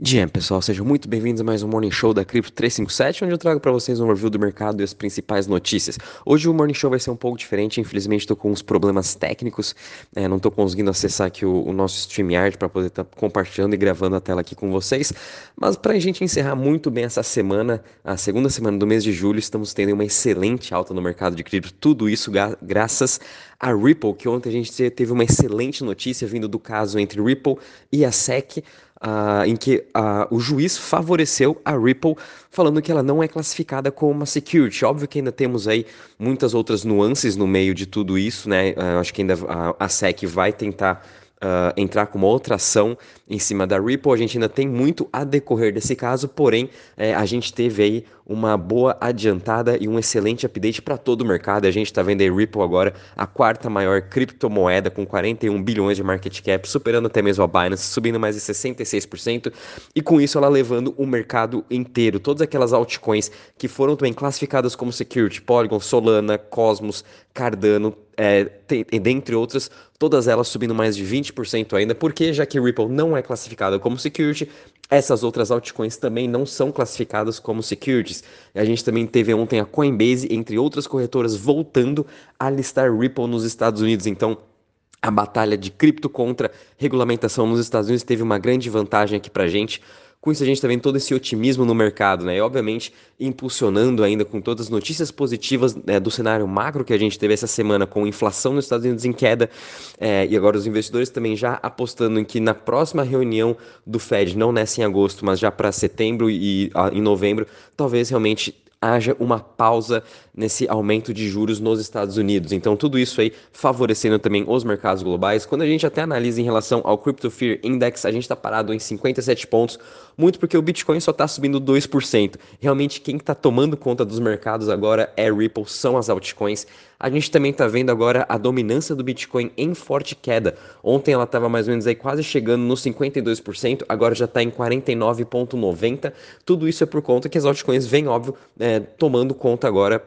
Dia, pessoal, sejam muito bem-vindos a mais um Morning Show da Cripto 357, onde eu trago para vocês um review do mercado e as principais notícias. Hoje o Morning Show vai ser um pouco diferente, infelizmente estou com uns problemas técnicos, é, não estou conseguindo acessar aqui o, o nosso StreamYard para poder estar tá compartilhando e gravando a tela aqui com vocês, mas para a gente encerrar muito bem essa semana, a segunda semana do mês de julho, estamos tendo uma excelente alta no mercado de cripto, tudo isso graças a Ripple, que ontem a gente teve uma excelente notícia vindo do caso entre Ripple e a SEC, uh, em que uh, o juiz favoreceu a Ripple, falando que ela não é classificada como uma security. Óbvio que ainda temos aí muitas outras nuances no meio de tudo isso, né? Uh, acho que ainda a, a SEC vai tentar uh, entrar com uma outra ação em cima da Ripple. A gente ainda tem muito a decorrer desse caso, porém é, a gente teve aí uma boa adiantada e um excelente update para todo o mercado. A gente está vendo a Ripple agora a quarta maior criptomoeda com 41 bilhões de market cap, superando até mesmo a Binance, subindo mais de 66%, e com isso ela levando o mercado inteiro. Todas aquelas altcoins que foram também classificadas como security, Polygon, Solana, Cosmos, Cardano, é, tem, dentre outras, todas elas subindo mais de 20% ainda, porque já que Ripple não é classificada como security, essas outras altcoins também não são classificadas como securities. A gente também teve ontem a Coinbase, entre outras corretoras, voltando a listar Ripple nos Estados Unidos. Então, a batalha de cripto contra regulamentação nos Estados Unidos teve uma grande vantagem aqui para gente. Com isso, a gente está vendo todo esse otimismo no mercado, né? E, obviamente, impulsionando ainda com todas as notícias positivas né, do cenário macro que a gente teve essa semana, com inflação nos Estados Unidos em queda, é, e agora os investidores também já apostando em que na próxima reunião do Fed, não nessa em agosto, mas já para setembro e a, em novembro, talvez realmente haja uma pausa nesse aumento de juros nos Estados Unidos. Então, tudo isso aí favorecendo também os mercados globais. Quando a gente até analisa em relação ao Crypto Fear Index, a gente está parado em 57 pontos, muito porque o Bitcoin só está subindo 2%. Realmente, quem está tomando conta dos mercados agora é Ripple, são as altcoins. A gente também está vendo agora a dominância do Bitcoin em forte queda. Ontem ela estava mais ou menos aí quase chegando nos 52%, agora já está em 49,90%. Tudo isso é por conta que as altcoins vêm, óbvio, é, tomando conta agora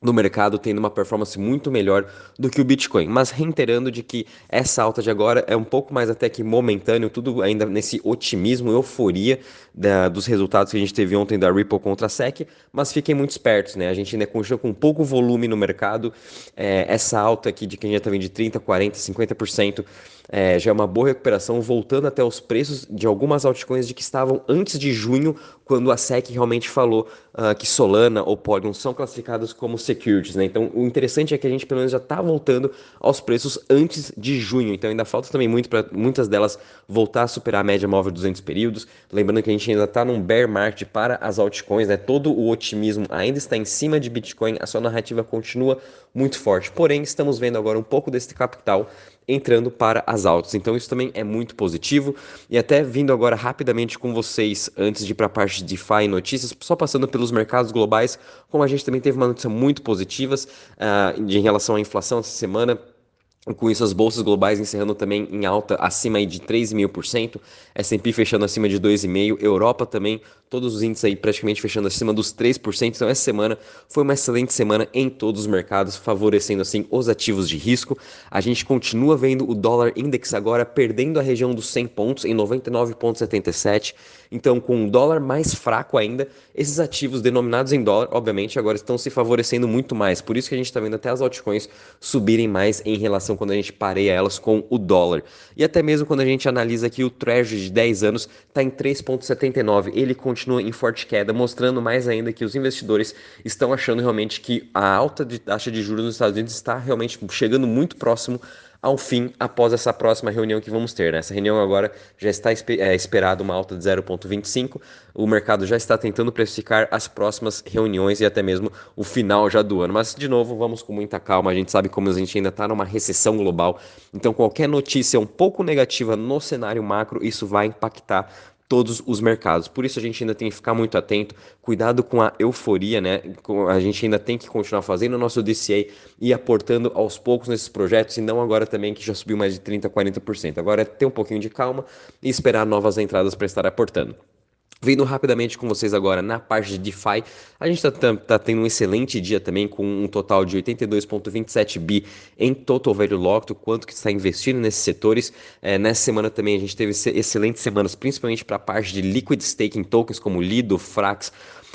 do mercado tendo uma performance muito melhor do que o Bitcoin. Mas reiterando de que essa alta de agora é um pouco mais até que momentâneo, tudo ainda nesse otimismo, euforia da, dos resultados que a gente teve ontem da Ripple contra a SEC, mas fiquem muito espertos, né? A gente ainda continua com pouco volume no mercado, é, essa alta aqui de quem já está vindo de 30%, 40%, 50%, é, já é uma boa recuperação, voltando até os preços de algumas altcoins de que estavam antes de junho, quando a SEC realmente falou uh, que Solana ou Polygon são classificados como securities. Né? Então, o interessante é que a gente pelo menos já está voltando aos preços antes de junho. Então, ainda falta também muito para muitas delas voltar a superar a média móvel de 200 períodos. Lembrando que a gente ainda está num bear market para as altcoins, né? todo o otimismo ainda está em cima de Bitcoin, a sua narrativa continua muito forte. Porém, estamos vendo agora um pouco desse capital entrando para as altas. Então isso também é muito positivo. E até vindo agora rapidamente com vocês, antes de ir para a parte de DeFi e notícias, só passando pelos mercados globais, como a gente também teve uma notícia muito positivas uh, em relação à inflação essa semana. Com isso, as bolsas globais encerrando também em alta acima de 3,5%, S&P fechando acima de 2,5%, Europa também, todos os índices aí praticamente fechando acima dos 3%. Então, essa semana foi uma excelente semana em todos os mercados, favorecendo assim os ativos de risco. A gente continua vendo o dólar index agora perdendo a região dos 100 pontos em 99,77. Então, com um dólar mais fraco ainda, esses ativos denominados em dólar, obviamente, agora estão se favorecendo muito mais. Por isso que a gente está vendo até as altcoins subirem mais em relação quando a gente pareia elas com o dólar. E até mesmo quando a gente analisa aqui o Treasury de 10 anos, está em 3,79. Ele continua em forte queda, mostrando mais ainda que os investidores estão achando realmente que a alta de taxa de juros nos Estados Unidos está realmente chegando muito próximo ao fim após essa próxima reunião que vamos ter. Né? Essa reunião agora já está é, esperada uma alta de 0,25. O mercado já está tentando precificar as próximas reuniões e até mesmo o final já do ano. Mas, de novo, vamos com muita calma. A gente sabe como a gente ainda está numa recessão global. Então, qualquer notícia um pouco negativa no cenário macro, isso vai impactar todos os mercados. Por isso a gente ainda tem que ficar muito atento, cuidado com a euforia, né? A gente ainda tem que continuar fazendo o nosso DCA e aportando aos poucos nesses projetos, e não agora também que já subiu mais de 30, 40%. Agora é ter um pouquinho de calma e esperar novas entradas para estar aportando. Vindo rapidamente com vocês agora na parte de DeFi, a gente está tá, tendo um excelente dia também com um total de 82,27 bi em total value locked, quanto que está investindo nesses setores. É, nessa semana também a gente teve excelentes semanas, principalmente para a parte de liquid staking tokens como Lido, Frax,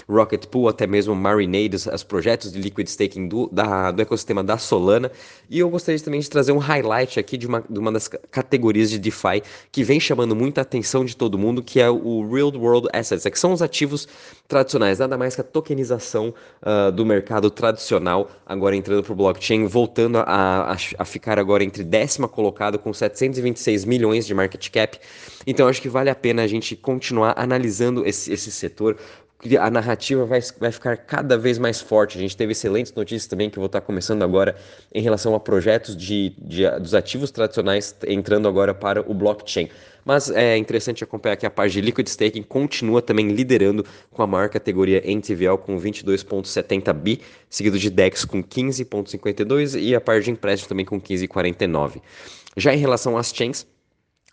Rocket Pool, até mesmo Marinade, os projetos de liquid staking do, da, do ecossistema da Solana. E eu gostaria também de trazer um highlight aqui de uma, de uma das categorias de DeFi que vem chamando muita atenção de todo mundo, que é o Real World Assets, que são os ativos tradicionais, nada mais que a tokenização uh, do mercado tradicional, agora entrando para o blockchain, voltando a, a, a ficar agora entre décima colocado com 726 milhões de market cap. Então acho que vale a pena a gente continuar analisando esse, esse setor, a narrativa vai, vai ficar cada vez mais forte. A gente teve excelentes notícias também que eu vou estar começando agora em relação a projetos de, de dos ativos tradicionais entrando agora para o blockchain. Mas é interessante acompanhar que a parte de Liquid Staking continua também liderando com a maior categoria em TVL com 22,70 bi, seguido de DEX com 15,52 e a parte de empréstimo também com 15,49. Já em relação às chains,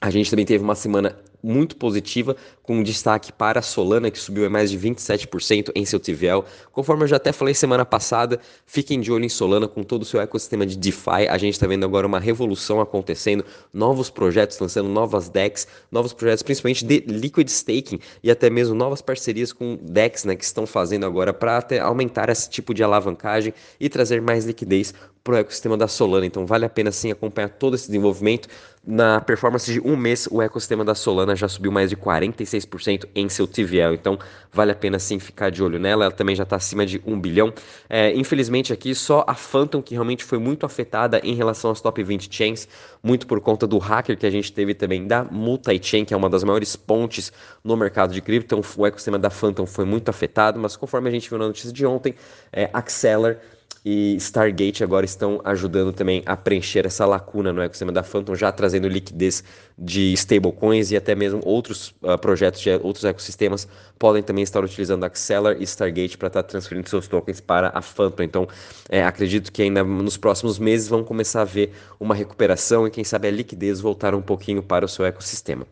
a gente também teve uma semana muito positiva, com destaque para a Solana, que subiu mais de 27% em seu TVL. Conforme eu já até falei semana passada, fiquem de olho em Solana com todo o seu ecossistema de DeFi. A gente está vendo agora uma revolução acontecendo, novos projetos lançando novas DEX, novos projetos principalmente de liquid staking e até mesmo novas parcerias com DEX né, que estão fazendo agora para aumentar esse tipo de alavancagem e trazer mais liquidez para o ecossistema da Solana. Então vale a pena sim acompanhar todo esse desenvolvimento. Na performance de um mês, o ecossistema da Solana já subiu mais de 46% em seu TVL. Então vale a pena sim ficar de olho nela. Ela também já está acima de 1 bilhão. É, infelizmente aqui só a Phantom que realmente foi muito afetada em relação às top 20 chains, muito por conta do hacker que a gente teve também da multi-chain, que é uma das maiores pontes no mercado de cripto. Então o ecossistema da Phantom foi muito afetado, mas conforme a gente viu na notícia de ontem, é, Acceler e Stargate agora estão ajudando também a preencher essa lacuna no ecossistema da Phantom, já trazendo liquidez de stablecoins e até mesmo outros uh, projetos de outros ecossistemas podem também estar utilizando Acceler e Stargate para estar tá transferindo seus tokens para a Phantom. Então, é, acredito que ainda nos próximos meses vão começar a ver uma recuperação e quem sabe a liquidez voltar um pouquinho para o seu ecossistema.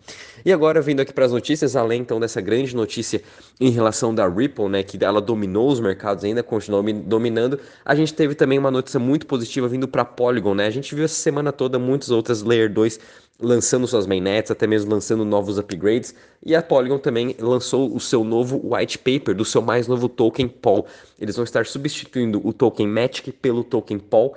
E agora, vindo aqui para as notícias, além então dessa grande notícia em relação da Ripple, né, que ela dominou os mercados ainda, continua dominando, a gente teve também uma notícia muito positiva vindo para Polygon, né? A gente viu essa semana toda muitas outras Layer 2 lançando suas mainnets, até mesmo lançando novos upgrades, e a Polygon também lançou o seu novo white paper do seu mais novo token Paul. Eles vão estar substituindo o token Matic pelo token Paul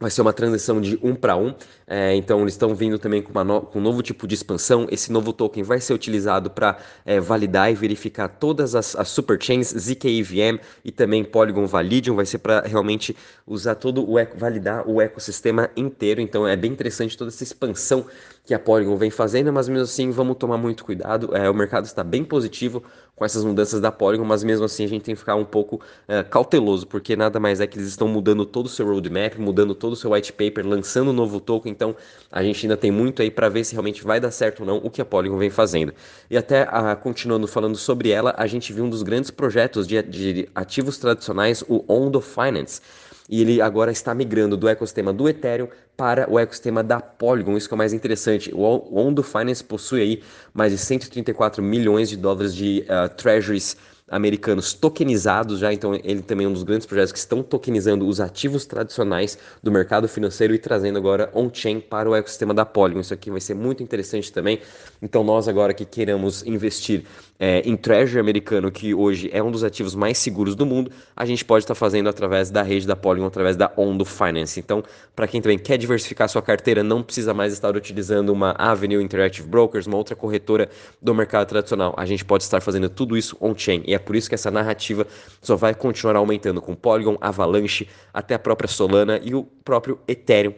vai ser uma transição de um para um, é, então eles estão vindo também com, no, com, um novo tipo de expansão. Esse novo token vai ser utilizado para é, validar e verificar todas as, as superchains ZKEVM e também Polygon Validium, vai ser para realmente usar todo o validar o ecossistema inteiro. Então é bem interessante toda essa expansão que a Polygon vem fazendo, mas mesmo assim vamos tomar muito cuidado. É, o mercado está bem positivo com essas mudanças da Polygon, mas mesmo assim a gente tem que ficar um pouco é, cauteloso, porque nada mais é que eles estão mudando todo o seu roadmap, mudando todo o seu white paper, lançando um novo token, então a gente ainda tem muito aí para ver se realmente vai dar certo ou não o que a Polygon vem fazendo. E até a, continuando falando sobre ela, a gente viu um dos grandes projetos de, de ativos tradicionais, o Ondo Finance e ele agora está migrando do ecossistema do Ethereum para o ecossistema da Polygon. Isso que é o mais interessante. O Ondo Finance possui aí mais de 134 milhões de dólares de uh, treasuries americanos tokenizados já, então ele também é um dos grandes projetos que estão tokenizando os ativos tradicionais do mercado financeiro e trazendo agora on-chain para o ecossistema da Polygon. Isso aqui vai ser muito interessante também. Então nós agora que queremos investir é, em Treasury americano, que hoje é um dos ativos mais seguros do mundo, a gente pode estar fazendo através da rede da Polygon, através da Ondo Finance. Então, para quem também quer diversificar sua carteira, não precisa mais estar utilizando uma Avenue Interactive Brokers, uma outra corretora do mercado tradicional. A gente pode estar fazendo tudo isso on-chain. E é por isso que essa narrativa só vai continuar aumentando com Polygon, Avalanche, até a própria Solana e o próprio Ethereum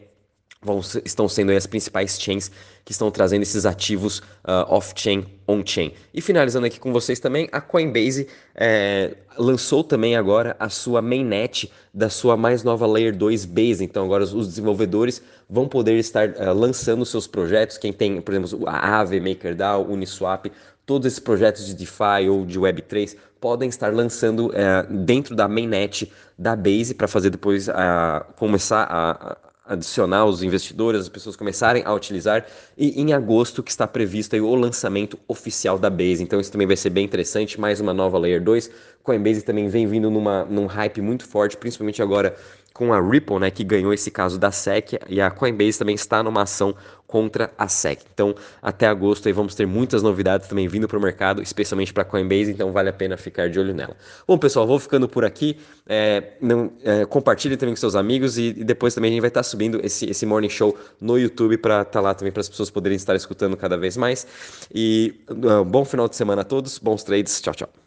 vão, estão sendo as principais chains que estão trazendo esses ativos uh, off-chain, on-chain. E finalizando aqui com vocês também, a Coinbase é, lançou também agora a sua mainnet da sua mais nova Layer 2 Base. Então agora os desenvolvedores vão poder estar uh, lançando seus projetos. Quem tem, por exemplo, a Aave, MakerDAO, Uniswap, todos esses projetos de DeFi ou de Web3 podem estar lançando uh, dentro da mainnet da Base para fazer depois uh, começar a adicionar os investidores, as pessoas começarem a utilizar. E em agosto que está previsto aí o lançamento oficial da Base. Então isso também vai ser bem interessante, mais uma nova Layer 2. Coinbase também vem vindo numa, num hype muito forte, principalmente agora com a Ripple, né, que ganhou esse caso da SEC, e a Coinbase também está numa ação contra a SEC. Então, até agosto aí vamos ter muitas novidades também vindo para o mercado, especialmente para a Coinbase, então vale a pena ficar de olho nela. Bom, pessoal, vou ficando por aqui. É, não, é, compartilhe também com seus amigos e, e, depois também a gente vai estar subindo esse, esse Morning Show no YouTube para estar tá lá também para as pessoas poderem estar escutando cada vez mais. E uh, bom final de semana a todos, bons trades, tchau, tchau.